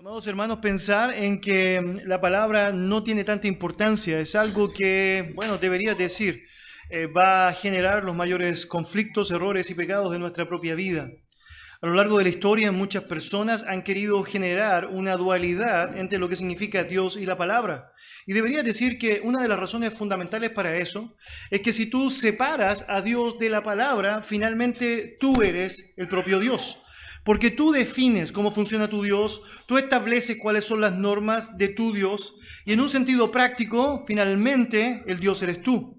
Amados hermanos, pensar en que mm, la palabra no tiene tanta importancia es algo que, bueno, debería decir, eh, va a generar los mayores conflictos, errores y pecados de nuestra propia vida. A lo largo de la historia, muchas personas han querido generar una dualidad entre lo que significa Dios y la palabra. Y debería decir que una de las razones fundamentales para eso es que si tú separas a Dios de la palabra, finalmente tú eres el propio Dios. Porque tú defines cómo funciona tu Dios, tú estableces cuáles son las normas de tu Dios y en un sentido práctico, finalmente, el Dios eres tú.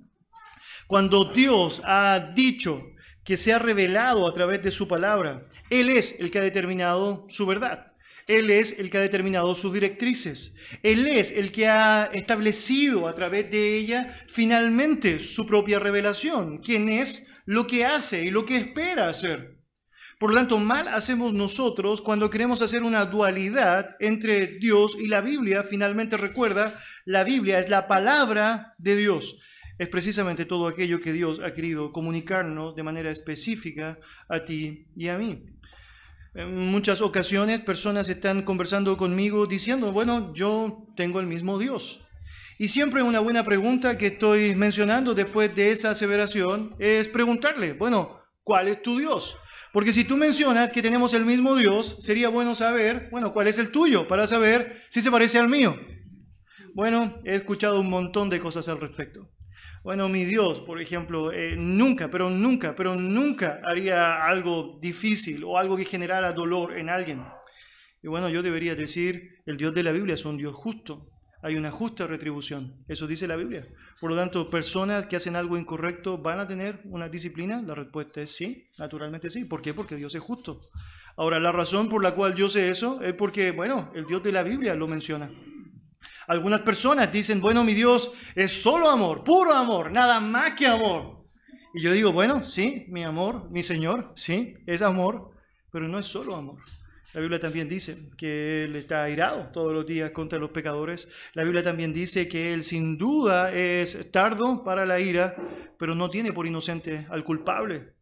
Cuando Dios ha dicho que se ha revelado a través de su palabra, Él es el que ha determinado su verdad. Él es el que ha determinado sus directrices. Él es el que ha establecido a través de ella finalmente su propia revelación, quién es, lo que hace y lo que espera hacer. Por lo tanto, mal hacemos nosotros cuando queremos hacer una dualidad entre Dios y la Biblia. Finalmente recuerda, la Biblia es la palabra de Dios. Es precisamente todo aquello que Dios ha querido comunicarnos de manera específica a ti y a mí. En muchas ocasiones personas están conversando conmigo diciendo, bueno, yo tengo el mismo Dios. Y siempre una buena pregunta que estoy mencionando después de esa aseveración es preguntarle, bueno, ¿cuál es tu Dios? Porque si tú mencionas que tenemos el mismo Dios, sería bueno saber, bueno, cuál es el tuyo, para saber si se parece al mío. Bueno, he escuchado un montón de cosas al respecto. Bueno, mi Dios, por ejemplo, eh, nunca, pero nunca, pero nunca haría algo difícil o algo que generara dolor en alguien. Y bueno, yo debería decir, el Dios de la Biblia es un Dios justo hay una justa retribución. Eso dice la Biblia. Por lo tanto, personas que hacen algo incorrecto van a tener una disciplina. La respuesta es sí, naturalmente sí. ¿Por qué? Porque Dios es justo. Ahora, la razón por la cual yo sé eso es porque, bueno, el Dios de la Biblia lo menciona. Algunas personas dicen, bueno, mi Dios es solo amor, puro amor, nada más que amor. Y yo digo, bueno, sí, mi amor, mi Señor, sí, es amor, pero no es solo amor. La Biblia también dice que Él está airado todos los días contra los pecadores. La Biblia también dice que Él sin duda es tardo para la ira, pero no tiene por inocente al culpable.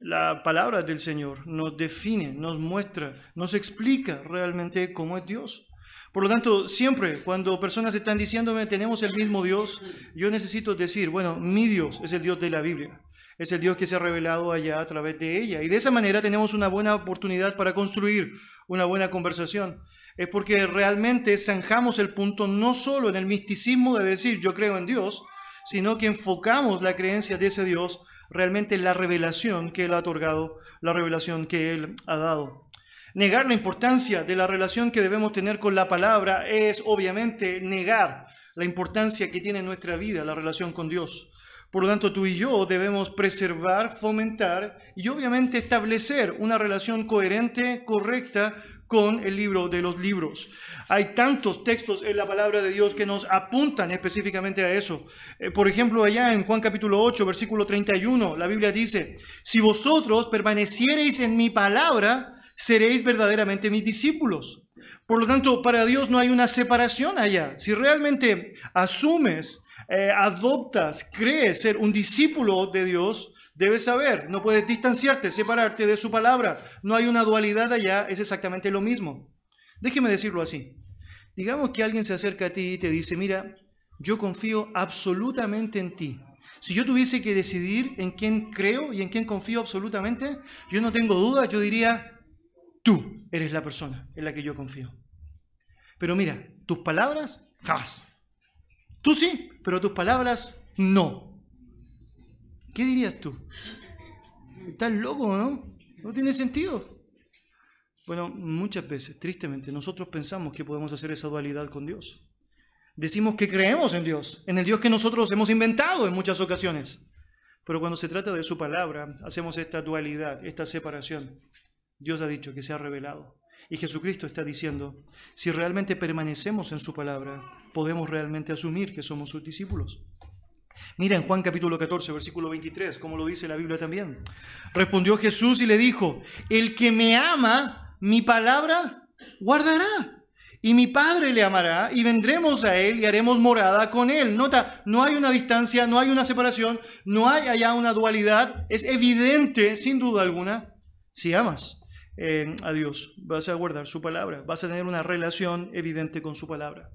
La palabra del Señor nos define, nos muestra, nos explica realmente cómo es Dios. Por lo tanto, siempre cuando personas están diciéndome tenemos el mismo Dios, yo necesito decir, bueno, mi Dios es el Dios de la Biblia es el Dios que se ha revelado allá a través de ella. Y de esa manera tenemos una buena oportunidad para construir una buena conversación. Es porque realmente zanjamos el punto no solo en el misticismo de decir yo creo en Dios, sino que enfocamos la creencia de ese Dios realmente en la revelación que Él ha otorgado, la revelación que Él ha dado. Negar la importancia de la relación que debemos tener con la palabra es obviamente negar la importancia que tiene en nuestra vida la relación con Dios. Por lo tanto, tú y yo debemos preservar, fomentar y obviamente establecer una relación coherente, correcta con el libro de los libros. Hay tantos textos en la palabra de Dios que nos apuntan específicamente a eso. Eh, por ejemplo, allá en Juan capítulo 8, versículo 31, la Biblia dice, si vosotros permaneciereis en mi palabra, seréis verdaderamente mis discípulos. Por lo tanto, para Dios no hay una separación allá. Si realmente asumes eh, adoptas, crees ser un discípulo de Dios, debes saber, no puedes distanciarte, separarte de su palabra. No hay una dualidad allá, es exactamente lo mismo. Déjeme decirlo así. Digamos que alguien se acerca a ti y te dice, mira, yo confío absolutamente en ti. Si yo tuviese que decidir en quién creo y en quién confío absolutamente, yo no tengo duda, yo diría, tú eres la persona en la que yo confío. Pero mira, tus palabras, jamás. Tú sí, pero tus palabras no. ¿Qué dirías tú? Estás loco, ¿no? No tiene sentido. Bueno, muchas veces, tristemente, nosotros pensamos que podemos hacer esa dualidad con Dios. Decimos que creemos en Dios, en el Dios que nosotros hemos inventado en muchas ocasiones. Pero cuando se trata de su palabra, hacemos esta dualidad, esta separación. Dios ha dicho que se ha revelado. Y Jesucristo está diciendo, si realmente permanecemos en su palabra, podemos realmente asumir que somos sus discípulos. Mira en Juan capítulo 14, versículo 23, como lo dice la Biblia también. Respondió Jesús y le dijo, el que me ama, mi palabra guardará. Y mi Padre le amará y vendremos a Él y haremos morada con Él. Nota, no hay una distancia, no hay una separación, no hay allá una dualidad. Es evidente, sin duda alguna, si amas eh, a Dios, vas a guardar su palabra, vas a tener una relación evidente con su palabra.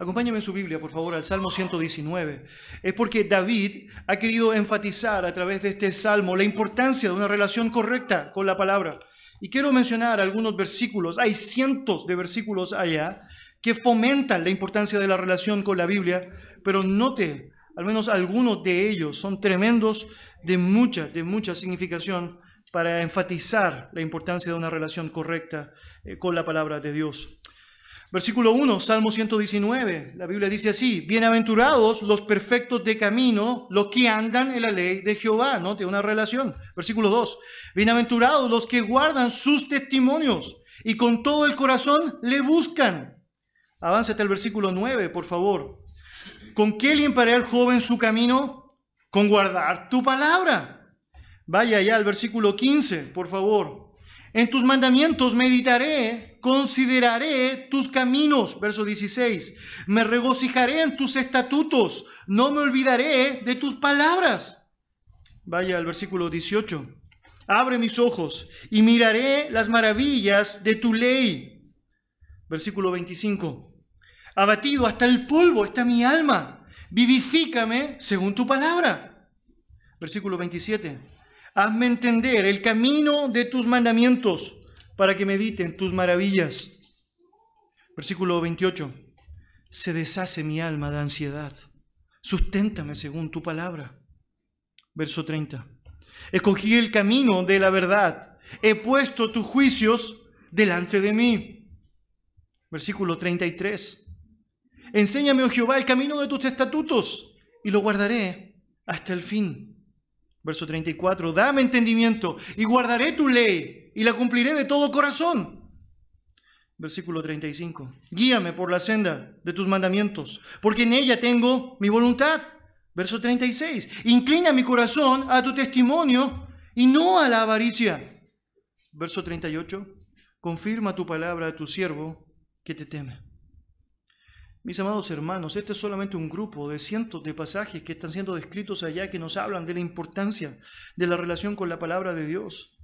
Acompáñame en su Biblia, por favor, al Salmo 119. Es porque David ha querido enfatizar a través de este salmo la importancia de una relación correcta con la palabra. Y quiero mencionar algunos versículos, hay cientos de versículos allá que fomentan la importancia de la relación con la Biblia, pero note, al menos algunos de ellos son tremendos de mucha, de mucha significación para enfatizar la importancia de una relación correcta eh, con la palabra de Dios. Versículo 1, Salmo 119, la Biblia dice así, bienaventurados los perfectos de camino, los que andan en la ley de Jehová, ¿no? Tiene una relación. Versículo 2, bienaventurados los que guardan sus testimonios y con todo el corazón le buscan. Hasta el versículo 9, por favor. ¿Con qué limparé al joven su camino? Con guardar tu palabra. Vaya ya al versículo 15, por favor. En tus mandamientos meditaré, consideraré tus caminos. Verso 16. Me regocijaré en tus estatutos, no me olvidaré de tus palabras. Vaya al versículo 18. Abre mis ojos y miraré las maravillas de tu ley. Versículo 25. Abatido hasta el polvo está mi alma. Vivifícame según tu palabra. Versículo 27 Hazme entender el camino de tus mandamientos para que mediten tus maravillas. Versículo 28. Se deshace mi alma de ansiedad. Susténtame según tu palabra. Verso 30. Escogí el camino de la verdad. He puesto tus juicios delante de mí. Versículo 33. Enséñame, oh Jehová, el camino de tus estatutos y lo guardaré hasta el fin. Verso 34, dame entendimiento y guardaré tu ley y la cumpliré de todo corazón. Versículo 35, guíame por la senda de tus mandamientos, porque en ella tengo mi voluntad. Verso 36, inclina mi corazón a tu testimonio y no a la avaricia. Verso 38, confirma tu palabra a tu siervo que te teme. Mis amados hermanos, este es solamente un grupo de cientos de pasajes que están siendo descritos allá que nos hablan de la importancia de la relación con la palabra de Dios.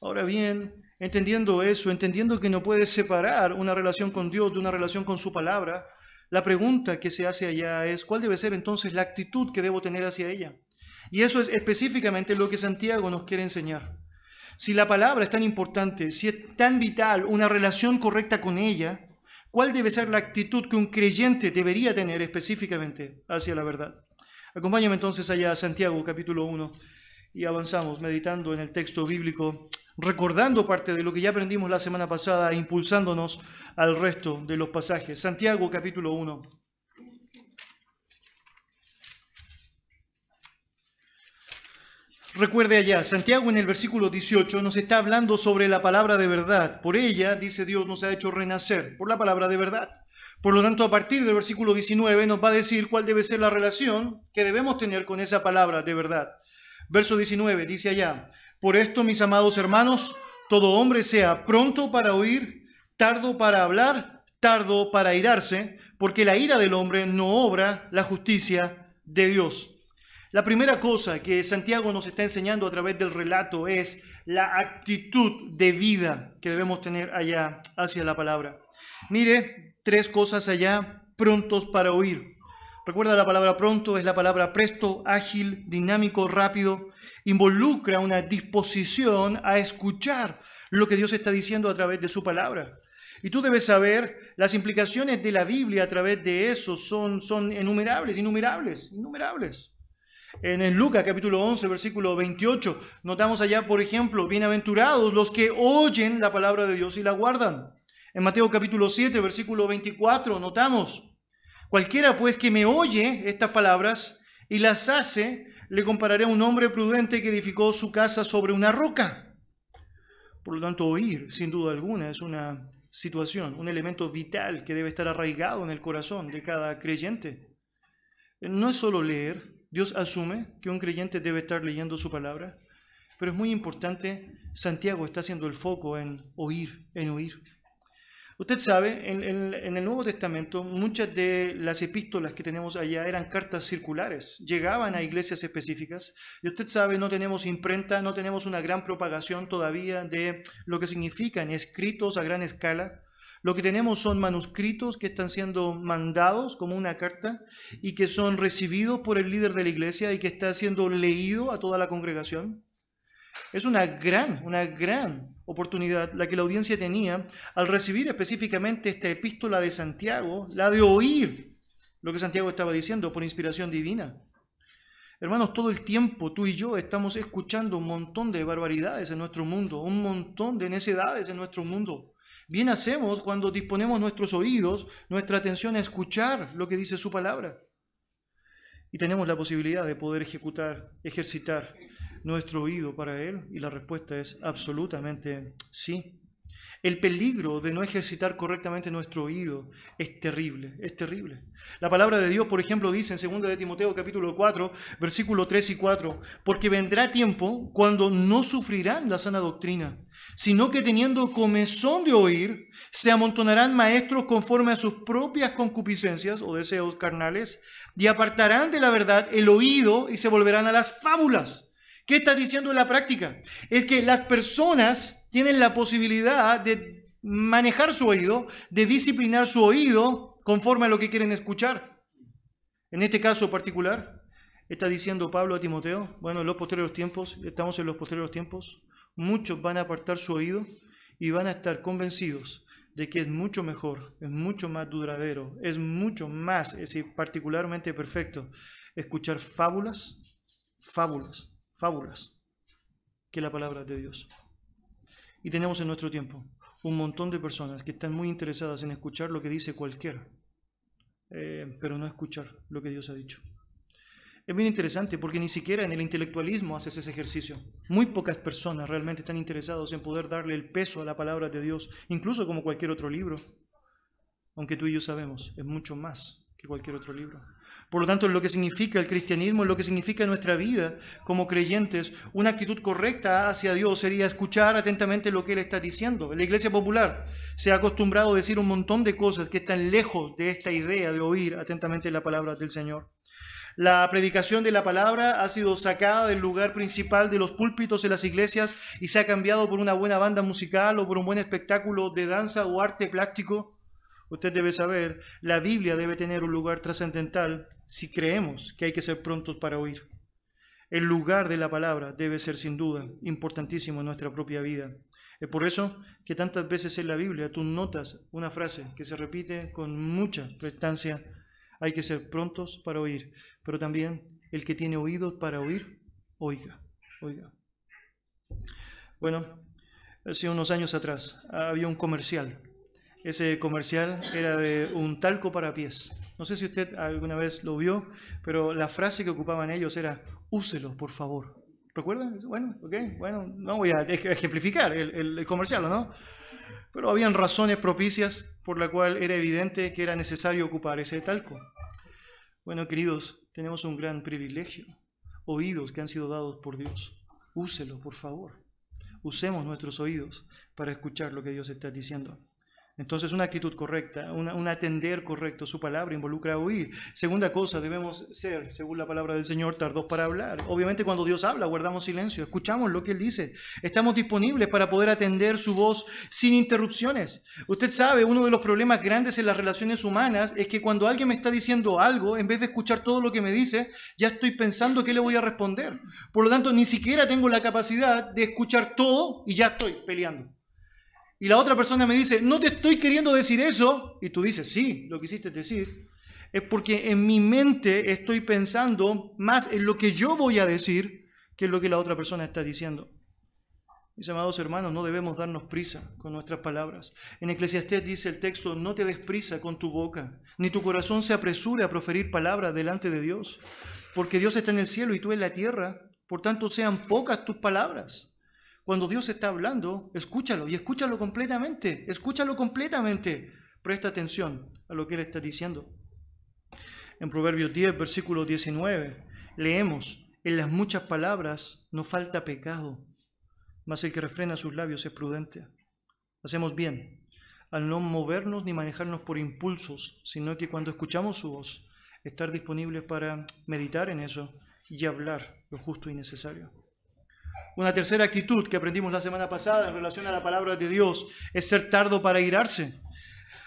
Ahora bien, entendiendo eso, entendiendo que no puedes separar una relación con Dios de una relación con su palabra, la pregunta que se hace allá es, ¿cuál debe ser entonces la actitud que debo tener hacia ella? Y eso es específicamente lo que Santiago nos quiere enseñar. Si la palabra es tan importante, si es tan vital una relación correcta con ella, ¿Cuál debe ser la actitud que un creyente debería tener específicamente hacia la verdad? Acompáñame entonces allá a Santiago capítulo 1 y avanzamos meditando en el texto bíblico, recordando parte de lo que ya aprendimos la semana pasada, e impulsándonos al resto de los pasajes. Santiago capítulo 1. Recuerde allá, Santiago en el versículo 18 nos está hablando sobre la palabra de verdad. Por ella, dice Dios, nos ha hecho renacer, por la palabra de verdad. Por lo tanto, a partir del versículo 19 nos va a decir cuál debe ser la relación que debemos tener con esa palabra de verdad. Verso 19 dice allá, por esto, mis amados hermanos, todo hombre sea pronto para oír, tardo para hablar, tardo para irarse, porque la ira del hombre no obra la justicia de Dios. La primera cosa que Santiago nos está enseñando a través del relato es la actitud de vida que debemos tener allá hacia la palabra. Mire, tres cosas allá, prontos para oír. Recuerda la palabra pronto, es la palabra presto, ágil, dinámico, rápido. Involucra una disposición a escuchar lo que Dios está diciendo a través de su palabra. Y tú debes saber, las implicaciones de la Biblia a través de eso son, son innumerables, innumerables, innumerables. En el Lucas capítulo 11, versículo 28, notamos allá, por ejemplo, bienaventurados los que oyen la palabra de Dios y la guardan. En Mateo capítulo 7, versículo 24, notamos, cualquiera pues que me oye estas palabras y las hace, le compararé a un hombre prudente que edificó su casa sobre una roca. Por lo tanto, oír, sin duda alguna, es una situación, un elemento vital que debe estar arraigado en el corazón de cada creyente. No es solo leer, Dios asume que un creyente debe estar leyendo su palabra, pero es muy importante, Santiago está haciendo el foco en oír, en oír. Usted sabe, en, en- en el Nuevo Testamento muchas de las epístolas que tenemos allá eran cartas circulares, llegaban a iglesias específicas y usted sabe, no tenemos imprenta, no tenemos una gran propagación todavía de lo que significan escritos a gran escala. Lo que tenemos son manuscritos que están siendo mandados como una carta y que son recibidos por el líder de la iglesia y que está siendo leído a toda la congregación. Es una gran, una gran oportunidad la que la audiencia tenía al recibir específicamente esta epístola de Santiago, la de oír lo que Santiago estaba diciendo por inspiración divina. Hermanos, todo el tiempo tú y yo estamos escuchando un montón de barbaridades en nuestro mundo, un montón de necedades en nuestro mundo. Bien hacemos cuando disponemos nuestros oídos, nuestra atención a escuchar lo que dice su palabra. Y tenemos la posibilidad de poder ejecutar, ejercitar nuestro oído para Él? Y la respuesta es absolutamente sí. El peligro de no ejercitar correctamente nuestro oído es terrible, es terrible. La palabra de Dios, por ejemplo, dice en 2 de Timoteo capítulo 4, versículo 3 y 4, porque vendrá tiempo cuando no sufrirán la sana doctrina, sino que teniendo comezón de oír, se amontonarán maestros conforme a sus propias concupiscencias o deseos carnales, y apartarán de la verdad el oído y se volverán a las fábulas. ¿Qué está diciendo en la práctica? Es que las personas tienen la posibilidad de manejar su oído, de disciplinar su oído conforme a lo que quieren escuchar. En este caso particular, está diciendo Pablo a Timoteo, bueno, en los posteriores tiempos, estamos en los posteriores tiempos, muchos van a apartar su oído y van a estar convencidos de que es mucho mejor, es mucho más duradero, es mucho más, es particularmente perfecto, escuchar fábulas, fábulas, fábulas, que la palabra de Dios. Y tenemos en nuestro tiempo un montón de personas que están muy interesadas en escuchar lo que dice cualquiera, eh, pero no escuchar lo que Dios ha dicho. Es bien interesante porque ni siquiera en el intelectualismo haces ese ejercicio. Muy pocas personas realmente están interesados en poder darle el peso a la palabra de Dios, incluso como cualquier otro libro. Aunque tú y yo sabemos, es mucho más que cualquier otro libro. Por lo tanto, en lo que significa el cristianismo, en lo que significa nuestra vida como creyentes, una actitud correcta hacia Dios sería escuchar atentamente lo que Él está diciendo. En la iglesia popular se ha acostumbrado a decir un montón de cosas que están lejos de esta idea de oír atentamente la palabra del Señor. La predicación de la palabra ha sido sacada del lugar principal de los púlpitos de las iglesias y se ha cambiado por una buena banda musical o por un buen espectáculo de danza o arte plástico. Usted debe saber, la Biblia debe tener un lugar trascendental si creemos que hay que ser prontos para oír. El lugar de la palabra debe ser sin duda importantísimo en nuestra propia vida. Es por eso que tantas veces en la Biblia tú notas una frase que se repite con mucha prestancia. Hay que ser prontos para oír, pero también el que tiene oídos para oír, oiga, oiga. Bueno, hace unos años atrás había un comercial ese comercial era de un talco para pies. No sé si usted alguna vez lo vio, pero la frase que ocupaban ellos era, úselo, por favor. ¿Recuerdan? Bueno, ok, bueno, no voy a ejemplificar el comercial, ¿no? Pero habían razones propicias por la cual era evidente que era necesario ocupar ese talco. Bueno, queridos, tenemos un gran privilegio, oídos que han sido dados por Dios. Úselo, por favor. Usemos nuestros oídos para escuchar lo que Dios está diciendo. Entonces, una actitud correcta, un atender correcto, su palabra involucra oír. Segunda cosa, debemos ser, según la palabra del Señor, tardos para hablar. Obviamente, cuando Dios habla, guardamos silencio, escuchamos lo que Él dice. Estamos disponibles para poder atender su voz sin interrupciones. Usted sabe, uno de los problemas grandes en las relaciones humanas es que cuando alguien me está diciendo algo, en vez de escuchar todo lo que me dice, ya estoy pensando qué le voy a responder. Por lo tanto, ni siquiera tengo la capacidad de escuchar todo y ya estoy peleando y la otra persona me dice, no te estoy queriendo decir eso, y tú dices, sí, lo quisiste decir, es porque en mi mente estoy pensando más en lo que yo voy a decir que en lo que la otra persona está diciendo. Mis amados hermanos, no debemos darnos prisa con nuestras palabras. En Eclesiastés dice el texto, no te des prisa con tu boca, ni tu corazón se apresure a proferir palabras delante de Dios, porque Dios está en el cielo y tú en la tierra, por tanto sean pocas tus palabras. Cuando Dios está hablando, escúchalo y escúchalo completamente, escúchalo completamente. Presta atención a lo que Él está diciendo. En Proverbios 10, versículo 19, leemos, en las muchas palabras no falta pecado, mas el que refrena sus labios es prudente. Hacemos bien al no movernos ni manejarnos por impulsos, sino que cuando escuchamos su voz, estar disponibles para meditar en eso y hablar lo justo y necesario. Una tercera actitud que aprendimos la semana pasada en relación a la palabra de Dios es ser tardo para irarse.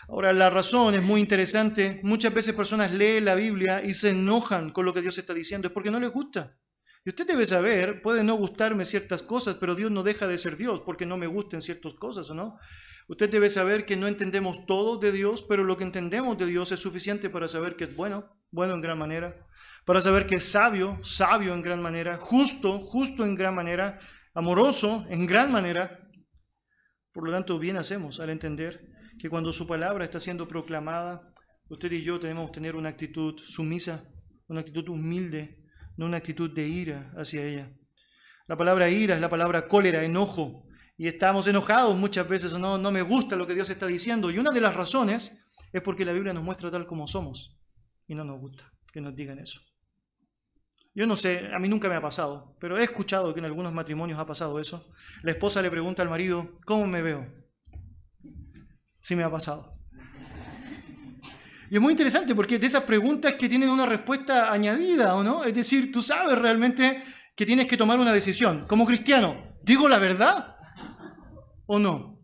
Ahora, la razón es muy interesante. Muchas veces personas leen la Biblia y se enojan con lo que Dios está diciendo. Es porque no les gusta. Y usted debe saber, puede no gustarme ciertas cosas, pero Dios no deja de ser Dios porque no me gusten ciertas cosas, ¿o no? Usted debe saber que no entendemos todo de Dios, pero lo que entendemos de Dios es suficiente para saber que es bueno, bueno en gran manera, para saber que es sabio, sabio en gran manera, justo, justo en gran manera, amoroso en gran manera. Por lo tanto, bien hacemos al entender que cuando su palabra está siendo proclamada, usted y yo tenemos que tener una actitud sumisa, una actitud humilde, no una actitud de ira hacia ella. La palabra ira es la palabra cólera, enojo, y estamos enojados muchas veces no, no me gusta lo que Dios está diciendo. Y una de las razones es porque la Biblia nos muestra tal como somos y no nos gusta que nos digan eso. Yo no sé, a mí nunca me ha pasado, pero he escuchado que en algunos matrimonios ha pasado eso. La esposa le pregunta al marido, ¿cómo me veo? Sí me ha pasado. Y es muy interesante porque de esas preguntas que tienen una respuesta añadida, ¿o no? Es decir, tú sabes realmente que tienes que tomar una decisión. Como cristiano, ¿digo la verdad o no?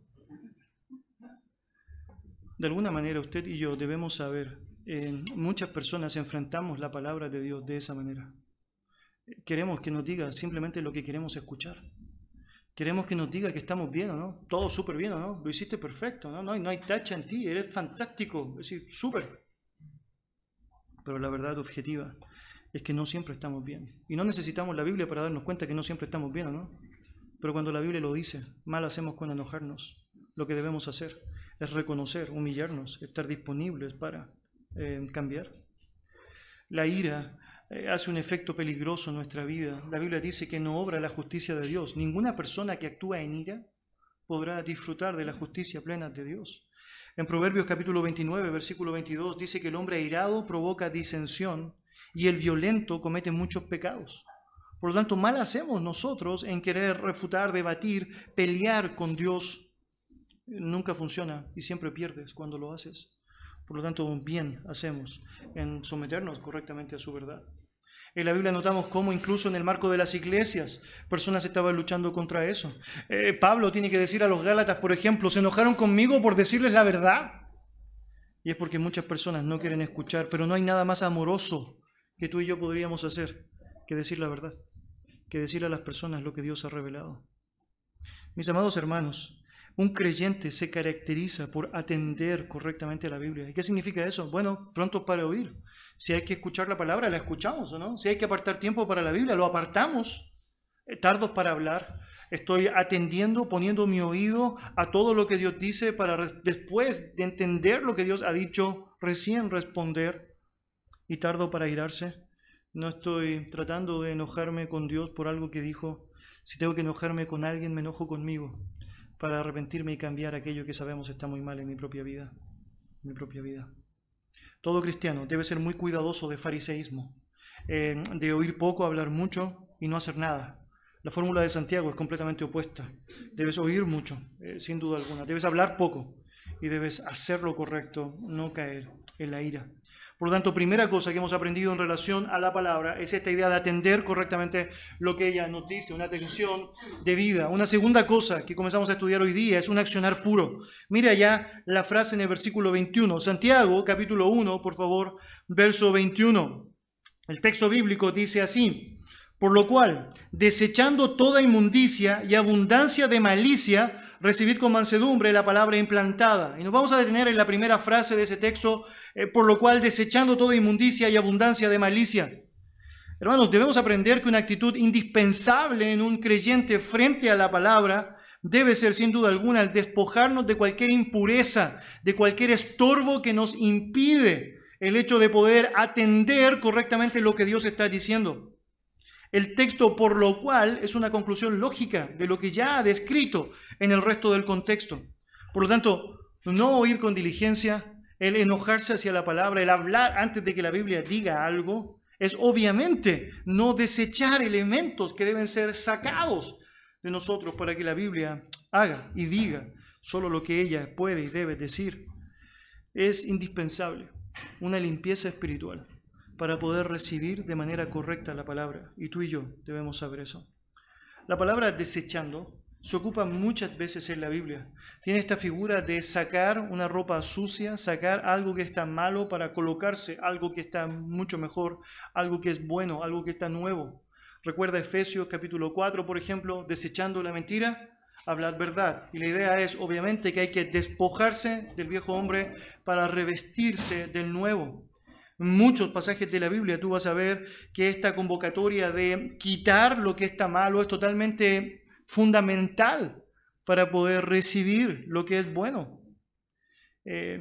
De alguna manera usted y yo debemos saber, eh, muchas personas enfrentamos la palabra de Dios de esa manera. Queremos que nos diga simplemente lo que queremos escuchar. Queremos que nos diga que estamos bien o no. Todo súper bien o no. Lo hiciste perfecto, ¿no? No no hay tacha en ti. Eres fantástico. Es decir, súper. Pero la verdad objetiva es que no siempre estamos bien. Y no necesitamos la Biblia para darnos cuenta que no siempre estamos bien o no. Pero cuando la Biblia lo dice, mal hacemos con enojarnos. Lo que debemos hacer es reconocer, humillarnos, estar disponibles para eh, cambiar. La ira hace un efecto peligroso en nuestra vida. La Biblia dice que no obra la justicia de Dios. Ninguna persona que actúa en ira podrá disfrutar de la justicia plena de Dios. En Proverbios capítulo 29, versículo 22, dice que el hombre airado provoca disensión y el violento comete muchos pecados. Por lo tanto, mal hacemos nosotros en querer refutar, debatir, pelear con Dios. Nunca funciona y siempre pierdes cuando lo haces. Por lo tanto, bien hacemos en someternos correctamente a su verdad. En la Biblia notamos cómo incluso en el marco de las iglesias personas estaban luchando contra eso. Eh, Pablo tiene que decir a los Gálatas, por ejemplo, se enojaron conmigo por decirles la verdad. Y es porque muchas personas no quieren escuchar, pero no hay nada más amoroso que tú y yo podríamos hacer que decir la verdad, que decir a las personas lo que Dios ha revelado. Mis amados hermanos, un creyente se caracteriza por atender correctamente a la Biblia. ¿Y qué significa eso? Bueno, pronto para oír. Si hay que escuchar la palabra, la escuchamos, ¿o no? Si hay que apartar tiempo para la Biblia, lo apartamos. Eh, tardos para hablar. Estoy atendiendo, poniendo mi oído a todo lo que Dios dice para después de entender lo que Dios ha dicho, recién responder. Y tardo para irarse. No estoy tratando de enojarme con Dios por algo que dijo. Si tengo que enojarme con alguien, me enojo conmigo para arrepentirme y cambiar aquello que sabemos está muy mal en mi propia vida. mi propia vida. Todo cristiano debe ser muy cuidadoso de fariseísmo, eh, de oír poco, hablar mucho y no hacer nada. La fórmula de Santiago es completamente opuesta. Debes oír mucho, eh, sin duda alguna. Debes hablar poco y debes hacer lo correcto, no caer en la ira. Por lo tanto, primera cosa que hemos aprendido en relación a la palabra es esta idea de atender correctamente lo que ella nos dice, una atención de vida. Una segunda cosa que comenzamos a estudiar hoy día es un accionar puro. Mira ya la frase en el versículo 21. Santiago, capítulo 1, por favor, verso 21. El texto bíblico dice así, por lo cual, desechando toda inmundicia y abundancia de malicia, recibid con mansedumbre la palabra implantada. Y nos vamos a detener en la primera frase de ese texto, eh, por lo cual desechando toda inmundicia y abundancia de malicia. Hermanos, debemos aprender que una actitud indispensable en un creyente frente a la palabra debe ser sin duda alguna el despojarnos de cualquier impureza, de cualquier estorbo que nos impide el hecho de poder atender correctamente lo que Dios está diciendo el texto, por lo cual es una conclusión lógica de lo que ya ha descrito en el resto del contexto. Por lo tanto, no oír con diligencia, el enojarse hacia la palabra, el hablar antes de que la Biblia diga algo, es obviamente no desechar elementos que deben ser sacados de nosotros para que la Biblia haga y diga solo lo que ella puede y debe decir. Es indispensable una limpieza espiritual para poder recibir de manera correcta la palabra. Y tú y yo debemos saber eso. La palabra desechando se ocupa muchas veces en la Biblia. Tiene esta figura de sacar una ropa sucia, sacar algo que está malo para colocarse algo que está mucho mejor, algo que es bueno, algo que está nuevo. Recuerda Efesios capítulo 4, por ejemplo, desechando la mentira, hablad verdad. Y la idea es, obviamente, que hay que despojarse del viejo hombre para revestirse del nuevo. Muchos pasajes de la Biblia tú vas a ver que esta convocatoria de quitar lo que está malo es totalmente fundamental para poder recibir lo que es bueno. Eh,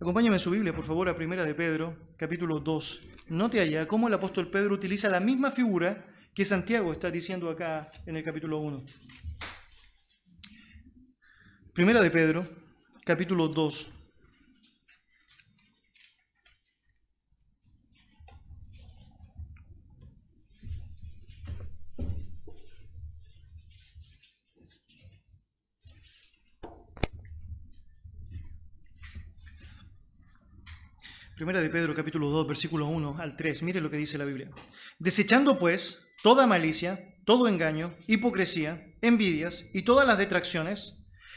acompáñame en su Biblia, por favor, a Primera de Pedro, capítulo 2. Note allá cómo el apóstol Pedro utiliza la misma figura que Santiago está diciendo acá en el capítulo 1. Primera de Pedro, capítulo 2. Primera de Pedro capítulo 2, versículo 1 al 3. Mire lo que dice la Biblia. Desechando pues toda malicia, todo engaño, hipocresía, envidias y todas las detracciones,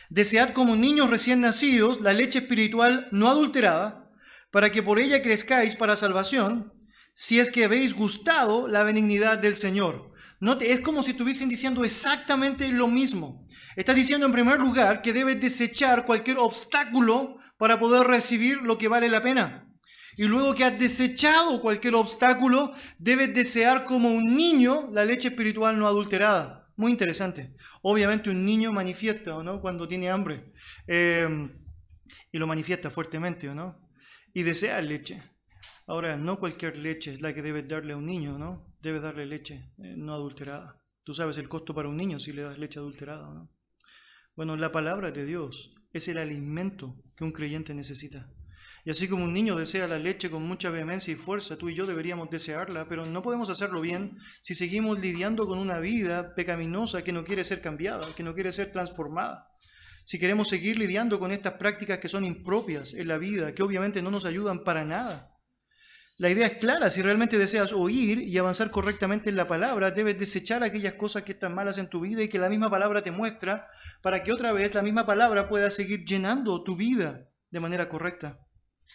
desead como niños recién nacidos la leche espiritual no adulterada, para que por ella crezcáis para salvación, si es que habéis gustado la benignidad del Señor. Note, es como si estuviesen diciendo exactamente lo mismo. Está diciendo en primer lugar que debes desechar cualquier obstáculo para poder recibir lo que vale la pena. Y luego que has desechado cualquier obstáculo, debes desear como un niño la leche espiritual no adulterada. Muy interesante. Obviamente un niño manifiesta, no? Cuando tiene hambre. Em, y lo manifiesta fuertemente, ¿o no? Y desea leche. Ahora, no cualquier leche es la que debes darle a un niño, ¿no? Debes darle leche eh, no adulterada. Tú sabes el costo para un niño si le das leche adulterada, ¿no? Bueno, la palabra de Dios es el alimento que un creyente necesita. Y así como un niño desea la leche con mucha vehemencia y fuerza, tú y yo deberíamos desearla, pero no podemos hacerlo bien si seguimos lidiando con una vida pecaminosa que no quiere ser cambiada, que no quiere ser transformada. Si queremos seguir lidiando con estas prácticas que son impropias en la vida, que obviamente no nos ayudan para nada. La idea es clara, si realmente deseas oír y avanzar correctamente en la palabra, debes desechar aquellas cosas que están malas en tu vida y que la misma palabra te muestra, para que otra vez la misma palabra pueda seguir llenando tu vida de manera correcta.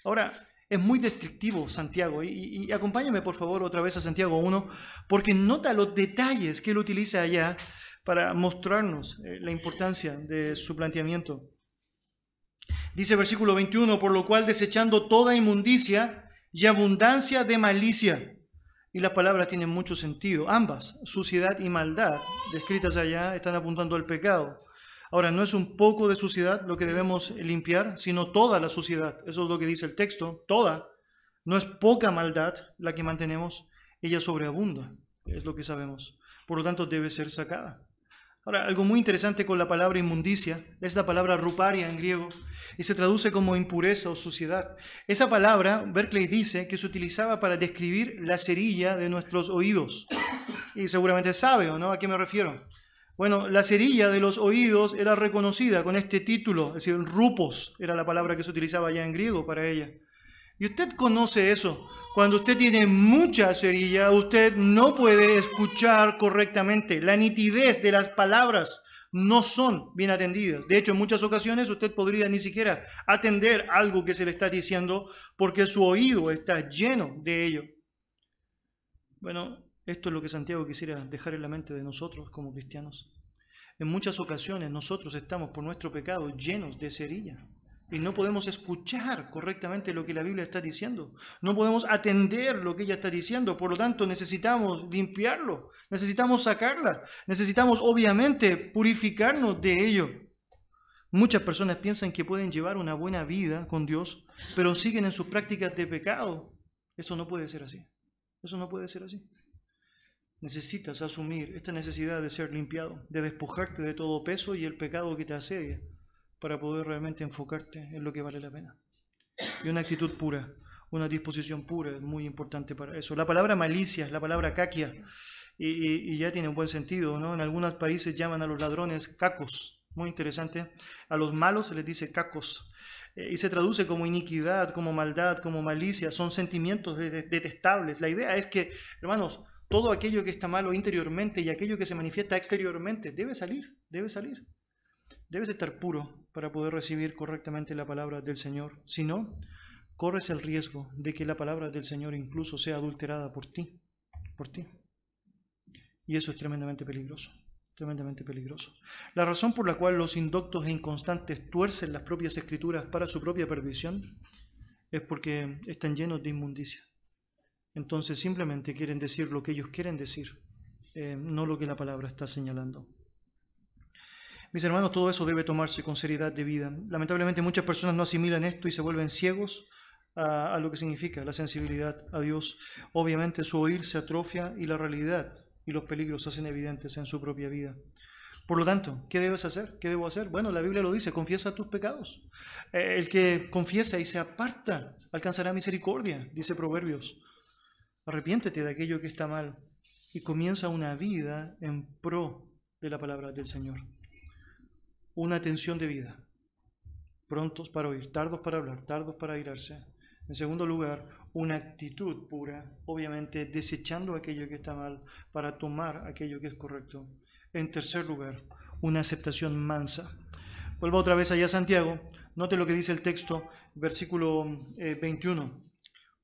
Ahora, es muy descriptivo Santiago, y, acompáñame por favor otra vez a Santiago 1, porque nota los detalles que él utiliza allá para mostrarnos eh, la importancia de su planteamiento. Dice versículo 21, por lo cual desechando toda inmundicia y abundancia de malicia. Y las palabras tienen mucho sentido. Ambas, suciedad y maldad, descritas allá, están apuntando al pecado. Ahora, no es un poco de suciedad lo que debemos limpiar, sino toda la suciedad. Eso es lo que dice el texto, toda. No es poca maldad la que mantenemos, ella sobreabunda, es lo que sabemos. Por lo tanto, debe ser sacada. Ahora, algo muy interesante con la palabra inmundicia es la palabra ruparia en griego y se traduce como impureza o suciedad. Esa palabra, Berkeley dice que se utilizaba para describir la cerilla de nuestros oídos. Y seguramente sabe o no a qué me refiero. Bueno, la cerilla de los oídos era reconocida con este título, es decir, rupos era la palabra que se utilizaba ya en griego para ella. Y usted conoce eso. Cuando usted tiene mucha cerilla, usted no puede escuchar correctamente. La nitidez de las palabras no son bien atendidas. De hecho, en muchas ocasiones usted podría ni siquiera atender algo que se le está diciendo porque su oído está lleno de ello. Bueno, esto es lo que Santiago quisiera dejar en la mente de nosotros como cristianos. En muchas ocasiones nosotros estamos por nuestro pecado llenos de cerilla y no podemos escuchar correctamente lo que la Biblia está diciendo. No podemos atender lo que ella está diciendo. Por lo tanto, necesitamos limpiarlo, necesitamos sacarla, necesitamos obviamente purificarnos de ello. Muchas personas piensan que pueden llevar una buena vida con Dios, pero siguen en sus prácticas de pecado. Eso no puede ser así. Eso no puede ser así necesitas asumir esta necesidad de ser limpiado, de despojarte de todo peso y el pecado que te asedia para poder realmente enfocarte en lo que vale la pena. Y una actitud pura, una disposición pura es muy importante para eso. La palabra malicia, la palabra caquia, y, ya tiene un buen sentido, ¿no? En algunos países llaman a los ladrones cacos, Muy interesante. A los malos se les dice cacos. Eh, y se traduce como iniquidad, como maldad, como malicia. Son sentimientos detestables. La idea es que, hermanos, todo aquello que está malo interiormente y aquello que se manifiesta exteriormente debe salir, debe salir. Debes estar puro para poder recibir correctamente la palabra del Señor. Si no, corres el riesgo de que la palabra del Señor incluso sea adulterada por ti, por ti. Y eso es tremendamente peligroso, tremendamente peligroso. La razón por la cual los indoctos e inconstantes tuercen las propias escrituras para su propia perdición es porque están llenos de inmundicias. Entonces simplemente quieren decir lo que ellos quieren decir, eh, no lo que la palabra está señalando. Mis hermanos, todo eso debe tomarse con seriedad de vida. Lamentablemente muchas personas no asimilan esto y se vuelven ciegos a, a, lo que significa la sensibilidad a Dios. Obviamente su oír se atrofia y la realidad y los peligros se hacen evidentes en su propia vida. Por lo tanto, ¿qué debes hacer? ¿Qué debo hacer? Bueno, la Biblia lo dice, confiesa tus pecados. Eh, el que confiesa y se aparta alcanzará misericordia, dice Proverbios. Arrepiéntete de aquello que está mal y comienza una vida en pro de la palabra del Señor una atención de vida. Prontos para oír, tardos para hablar, tardos para irarse. En segundo lugar, una actitud pura, obviamente desechando aquello que está mal para tomar aquello que es correcto. En tercer lugar, una aceptación mansa. Vuelvo otra vez allá a Santiago. Note lo que dice el texto, versículo 21.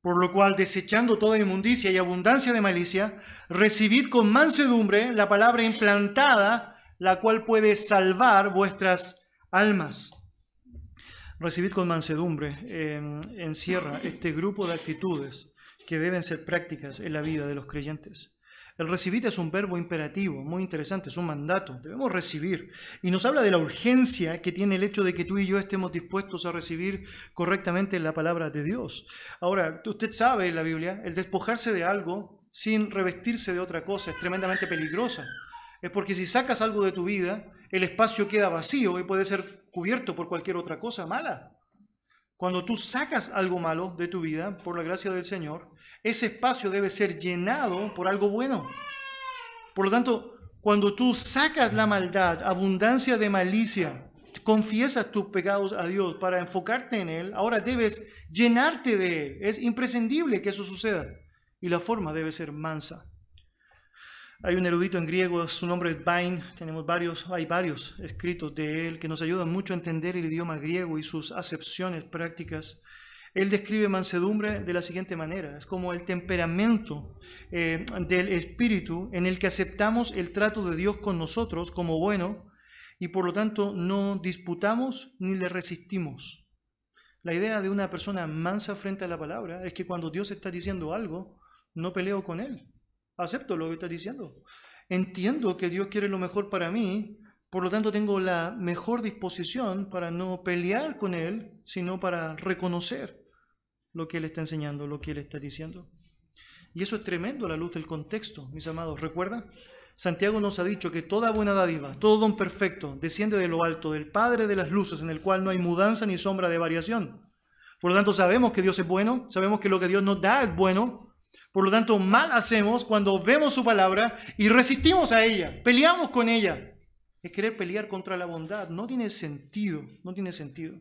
Por lo cual, desechando toda inmundicia y abundancia de malicia, recibid con mansedumbre la palabra implantada la cual puede salvar vuestras almas. Recibid con mansedumbre encierra este grupo de actitudes que deben ser prácticas en la vida de los creyentes. El recibir es un verbo imperativo, muy interesante, es un mandato, debemos recibir. Y nos habla de la urgencia que tiene el hecho de que tú y yo estemos dispuestos a recibir correctamente la palabra de Dios. Ahora, usted sabe en la Biblia, el despojarse de algo sin revestirse de otra cosa es tremendamente peligrosa es porque si sacas algo de tu vida, el espacio queda vacío y puede ser cubierto por cualquier otra cosa mala. Cuando tú sacas algo malo de tu vida, por la gracia del Señor, ese espacio debe ser llenado por algo bueno. Por lo tanto, cuando tú sacas la maldad, abundancia de malicia, confiesas tus pecados a Dios para enfocarte en Él, ahora debes llenarte de Él. Es imprescindible que eso suceda. Y la forma debe ser mansa. Hay un erudito en griego, su nombre es Bain, tenemos varios, hay varios escritos de él que nos ayudan mucho a entender el idioma griego y sus acepciones prácticas. Él describe mansedumbre de la siguiente manera, es como el temperamento eh, del espíritu en el que aceptamos el trato de Dios con nosotros como bueno y por lo tanto no disputamos ni le resistimos. La idea de una persona mansa frente a la palabra es que cuando Dios está diciendo algo, no peleo con él, acepto lo que está diciendo. Entiendo que Dios quiere lo mejor para mí, por lo tanto tengo la mejor disposición para no pelear con Él, sino para reconocer lo que Él está enseñando, lo que Él está diciendo. Y eso es tremendo a la luz del contexto, mis amados. ¿Recuerda? Santiago nos ha dicho que toda buena dádiva, todo don perfecto, desciende de lo alto, del Padre de las luces, en el cual no hay mudanza ni sombra de variación. Por lo tanto, sabemos que Dios es bueno, sabemos que lo que Dios nos da es bueno, por lo tanto, mal hacemos cuando vemos su palabra y resistimos a ella, peleamos con ella. Es querer pelear contra la bondad. No tiene sentido, no tiene sentido.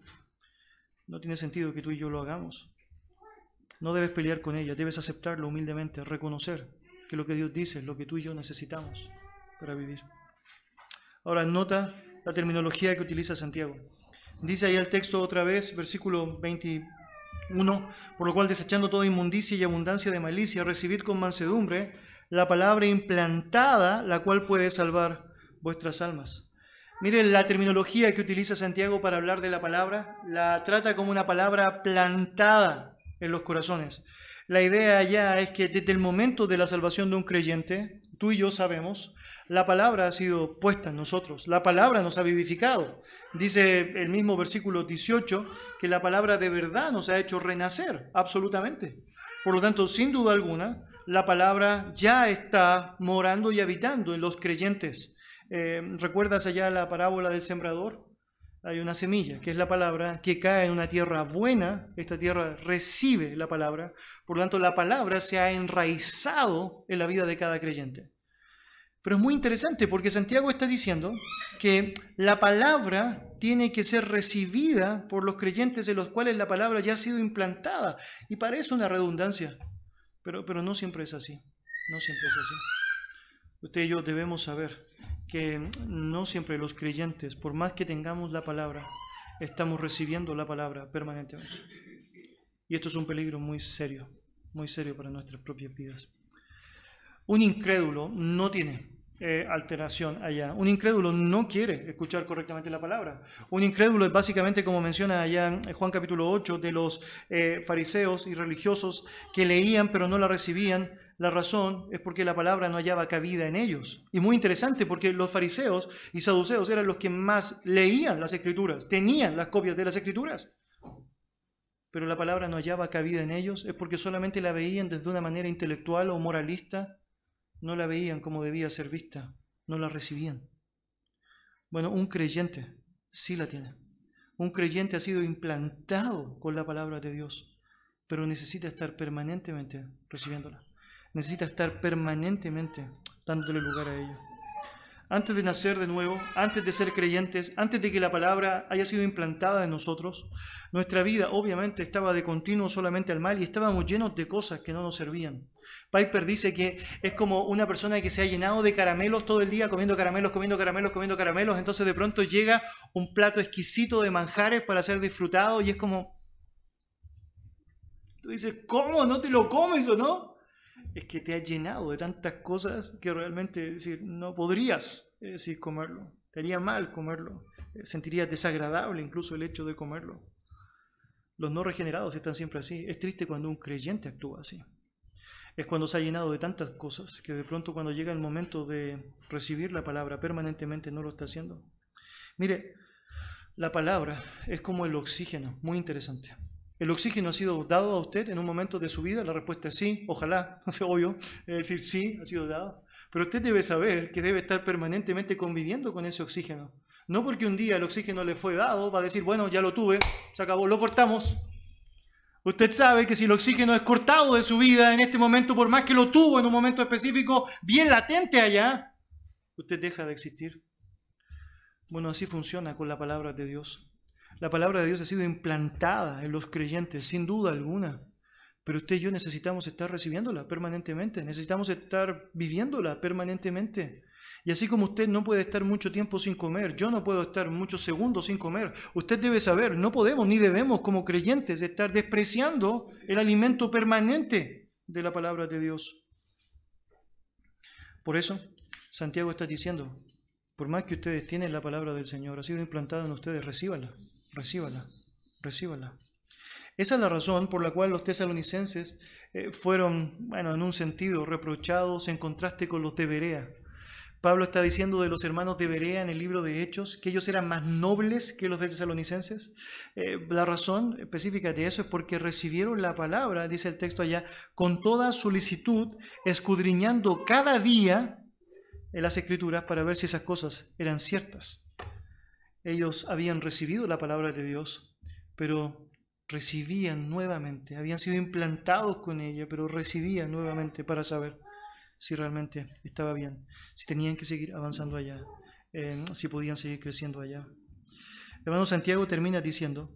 No tiene sentido que tú y yo lo hagamos. No debes pelear con ella, debes aceptarlo humildemente, reconocer que lo que Dios dice es lo que tú y yo necesitamos para vivir. Ahora, nota la terminología que utiliza Santiago. Dice ahí el texto otra vez, versículo 20, uno, por lo cual desechando toda inmundicia y abundancia de malicia, recibid con mansedumbre la palabra implantada, la cual puede salvar vuestras almas. Miren la terminología que utiliza Santiago para hablar de la palabra, la trata como una palabra plantada en los corazones. La idea ya es que desde el momento de la salvación de un creyente, tú y yo sabemos, la palabra ha sido puesta en nosotros, la palabra nos ha vivificado. Dice el mismo versículo 18 que la palabra de verdad nos ha hecho renacer, absolutamente. Por lo tanto, sin duda alguna, la palabra ya está morando y habitando en los creyentes. Eh, ¿Recuerdas allá la parábola del sembrador? Hay una semilla, que es la palabra, que cae en una tierra buena, esta tierra recibe la palabra, por lo tanto la palabra se ha enraizado en la vida de cada creyente. Pero es muy interesante porque Santiago está diciendo que la palabra tiene que ser recibida por los creyentes en los cuales la palabra ya ha sido implantada. Y parece una redundancia, pero, pero no siempre es así. No siempre es así. Usted y yo debemos saber que no siempre los creyentes, por más que tengamos la palabra, estamos recibiendo la palabra permanentemente. Y esto es un peligro muy serio, muy serio para nuestras propias vidas. Un incrédulo no tiene eh, alteración allá. Un incrédulo no quiere escuchar correctamente la palabra. Un incrédulo es básicamente, como menciona allá en Juan capítulo 8, de los eh, fariseos y religiosos que leían pero no la recibían. La razón es porque la palabra no hallaba cabida en ellos. Y muy interesante porque los fariseos y saduceos eran los que más leían las escrituras, tenían las copias de las escrituras. Pero la palabra no hallaba cabida en ellos, es porque solamente la veían desde una manera intelectual o moralista no la veían como debía ser vista, no la recibían. Bueno, un creyente sí la tiene. Un creyente ha sido implantado con la palabra de Dios, pero necesita estar permanentemente recibiéndola. Necesita estar permanentemente dándole lugar a ella. Antes de nacer de nuevo, antes de ser creyentes, antes de que la palabra haya sido implantada en nosotros, nuestra vida obviamente estaba de continuo solamente al mal y estábamos llenos de cosas que no nos servían. Piper dice que es como una persona que se ha llenado de caramelos todo el día, comiendo caramelos, comiendo caramelos, comiendo caramelos, entonces de pronto llega un plato exquisito de manjares para ser disfrutado y es como, tú dices, ¿cómo? ¿No te lo comes o no? Es que te ha llenado de tantas cosas que realmente decir, no podrías decir, comerlo, te haría mal comerlo, sentirías desagradable incluso el hecho de comerlo. Los no regenerados están siempre así. Es triste cuando un creyente actúa así es cuando se ha llenado de tantas cosas que de pronto cuando llega el momento de recibir la palabra permanentemente no lo está haciendo. Mire, la palabra es como el oxígeno, muy interesante. ¿El oxígeno ha sido dado a usted en un momento de su vida? La respuesta es sí, ojalá, no sé, obvio, es decir, sí, ha sido dado. Pero usted debe saber que debe estar permanentemente conviviendo con ese oxígeno. No porque un día el oxígeno le fue dado, va a decir, bueno, ya lo tuve, se acabó, lo cortamos, Usted sabe que si el oxígeno es cortado de su vida en este momento, por más que lo tuvo en un momento específico, bien latente allá, usted deja de existir. Bueno, así funciona con la palabra de Dios. La palabra de Dios ha sido implantada en los creyentes, sin duda alguna. Pero usted y yo necesitamos estar recibiéndola permanentemente, necesitamos estar viviéndola permanentemente. Y así como usted no puede estar mucho tiempo sin comer, yo no puedo estar muchos segundos sin comer, usted debe saber, no podemos ni debemos como creyentes estar despreciando el alimento permanente de la palabra de Dios. Por eso, Santiago está diciendo, por más que ustedes tienen la palabra del Señor, ha sido implantada en ustedes, recíbala, recíbala, recíbala. Esa es la razón por la cual los tesalonicenses eh, fueron, bueno, en un sentido, reprochados en contraste con los de Berea. Pablo está diciendo de los hermanos de Berea en el libro de Hechos que ellos eran más nobles que los de tesalonicenses. Eh, la razón específica de eso es porque recibieron la palabra, dice el texto allá, con toda solicitud, escudriñando cada día en las escrituras para ver si esas cosas eran ciertas. Ellos habían recibido la palabra de Dios, pero recibían nuevamente, habían sido implantados con ella, pero recibían nuevamente para saber si realmente estaba bien, si tenían que seguir avanzando allá, eh, si podían seguir creciendo allá. Hermano Santiago termina diciendo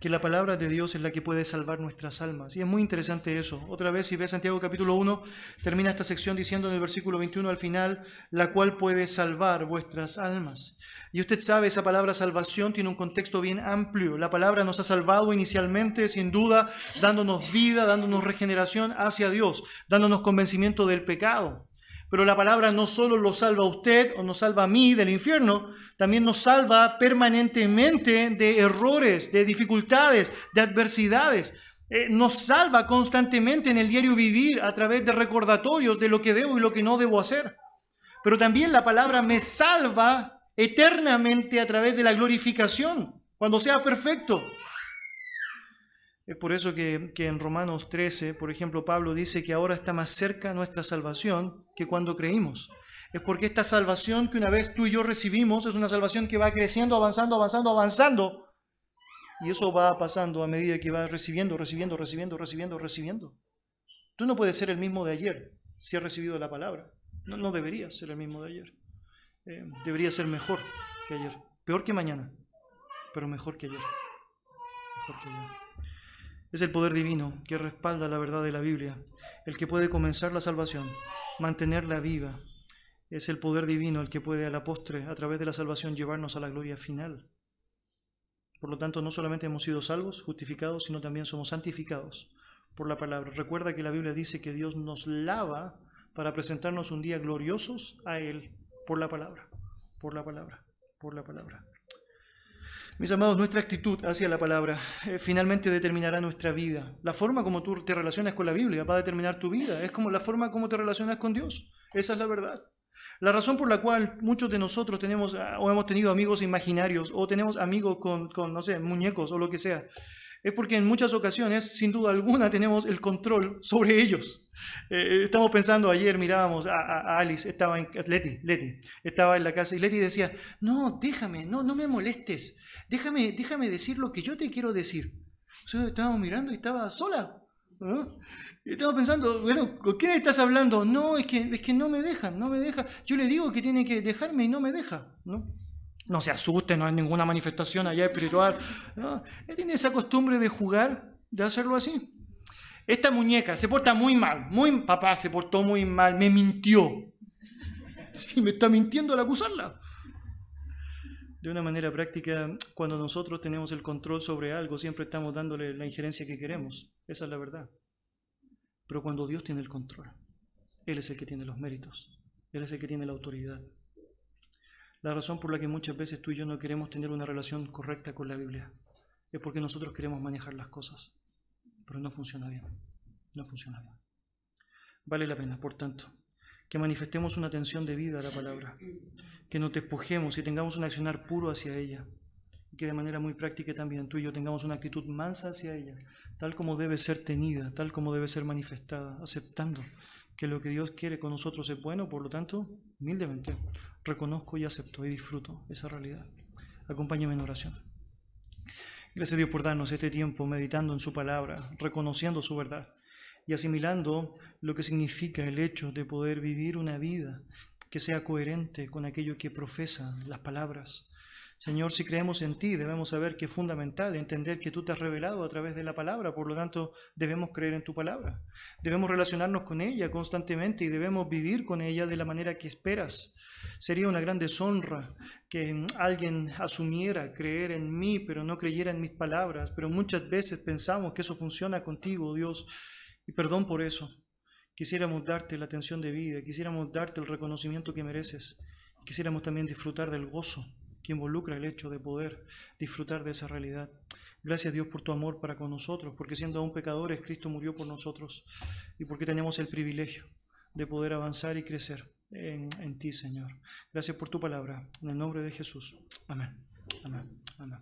que la palabra de Dios es la que puede salvar nuestras almas. Y es muy interesante eso. Otra vez, si ve Santiago capítulo 1, termina esta sección diciendo en el versículo 21 al final, la cual puede salvar vuestras almas. Y usted sabe, esa palabra salvación tiene un contexto bien amplio. La palabra nos ha salvado inicialmente, sin duda, dándonos vida, dándonos regeneración hacia Dios, dándonos convencimiento del pecado. Pero la palabra no solo lo salva a usted o nos salva a mí del infierno, también nos salva permanentemente de errores, de dificultades, de adversidades. Eh, nos salva constantemente en el diario vivir a través de recordatorios de lo que debo y lo que no debo hacer. Pero también la palabra me salva eternamente a través de la glorificación, cuando sea perfecto. Es por eso que, en Romanos 13, por ejemplo, Pablo dice que ahora está más cerca nuestra salvación que cuando creímos. Es porque esta salvación que una vez tú y yo recibimos es una salvación que va creciendo, avanzando, avanzando, avanzando. Y eso va pasando a medida que va recibiendo, recibiendo, recibiendo, recibiendo, recibiendo. Tú no puedes ser el mismo de ayer si has recibido la palabra. No, no debería ser el mismo de ayer. Eh, debería ser mejor que ayer. Peor que mañana, pero mejor que ayer. Mejor que ayer. Es el poder divino que respalda la verdad de la Biblia, el que puede comenzar la salvación, mantenerla viva. Es el poder divino el que puede a la postre, a través de la salvación, llevarnos a la gloria final. Por lo tanto, no solamente hemos sido salvos, justificados, sino también somos santificados por la palabra. Recuerda que la Biblia dice que Dios nos lava para presentarnos un día gloriosos a Él por la palabra, por la palabra, por la palabra. Mis amados, nuestra actitud hacia la palabra eh, finalmente determinará nuestra vida. La forma como tú te relacionas con la Biblia va a determinar tu vida. Es como la forma como te relacionas con Dios. Esa es la verdad. La razón por la cual muchos de nosotros tenemos ah, o hemos tenido amigos imaginarios o tenemos amigos con, con, no sé, muñecos o lo que sea, es porque en muchas ocasiones, sin duda alguna, tenemos el control sobre ellos. Eh, eh, estamos pensando, ayer mirábamos a, Alice, estaba en, Leti, Leti, estaba en la casa y Leti decía, no, déjame, no, no me molestes, déjame, déjame decir lo que yo te quiero decir. O sea, estábamos mirando y estaba sola. ¿no? Pensando, bueno, ¿con quién estás hablando? No, es que, es que no me dejan, no me deja. Yo le digo que tiene que dejarme y no me deja, ¿no? No se asuste, no hay ninguna manifestación allá espiritual. ¿no? Él tiene esa costumbre de jugar, de hacerlo así. Esta muñeca se porta muy mal, muy papá se portó muy mal, me mintió. Y me está mintiendo al acusarla. De una manera práctica, cuando nosotros tenemos el control sobre algo, siempre estamos dándole la injerencia que queremos. Esa es la verdad. Pero cuando Dios tiene el control, Él es el que tiene los méritos, Él es el que tiene la autoridad. La razón por la que muchas veces tú y yo no queremos tener una relación correcta con la Biblia es porque nosotros queremos manejar las cosas, pero no funciona bien, no funciona bien. Vale la pena, por tanto, que manifestemos una atención debida a la palabra, que nos despojemos y tengamos un accionar puro hacia ella, y que de manera muy práctica también tú y yo tengamos una actitud mansa hacia ella, tal como debe ser tenida, tal como debe ser manifestada, aceptando que lo que Dios quiere con nosotros es bueno, por lo tanto, humildemente reconozco y acepto y disfruto esa realidad. Acompáñame en oración. Gracias a Dios por darnos este tiempo meditando en su palabra, reconociendo su verdad y asimilando lo que significa el hecho de poder vivir una vida que sea coherente con aquello que profesan las palabras Señor, si creemos en ti, debemos saber que es fundamental entender que tú te has revelado a través de la palabra, por lo tanto debemos creer en tu palabra. Debemos relacionarnos con ella constantemente y debemos vivir con ella de la manera que esperas. Sería una gran deshonra que alguien asumiera creer en mí, pero no creyera en mis palabras, pero muchas veces pensamos que eso funciona contigo, Dios, y perdón por eso. Quisiéramos darte la atención de vida, quisiéramos darte el reconocimiento que mereces, quisiéramos también disfrutar del gozo que involucra el hecho de poder disfrutar de esa realidad. Gracias Dios por tu amor para con nosotros, porque siendo aún pecadores, Cristo murió por nosotros y porque tenemos el privilegio de poder avanzar y crecer en, ti, Señor. Gracias por tu palabra. En el nombre de Jesús. Amén. Amén. Amén.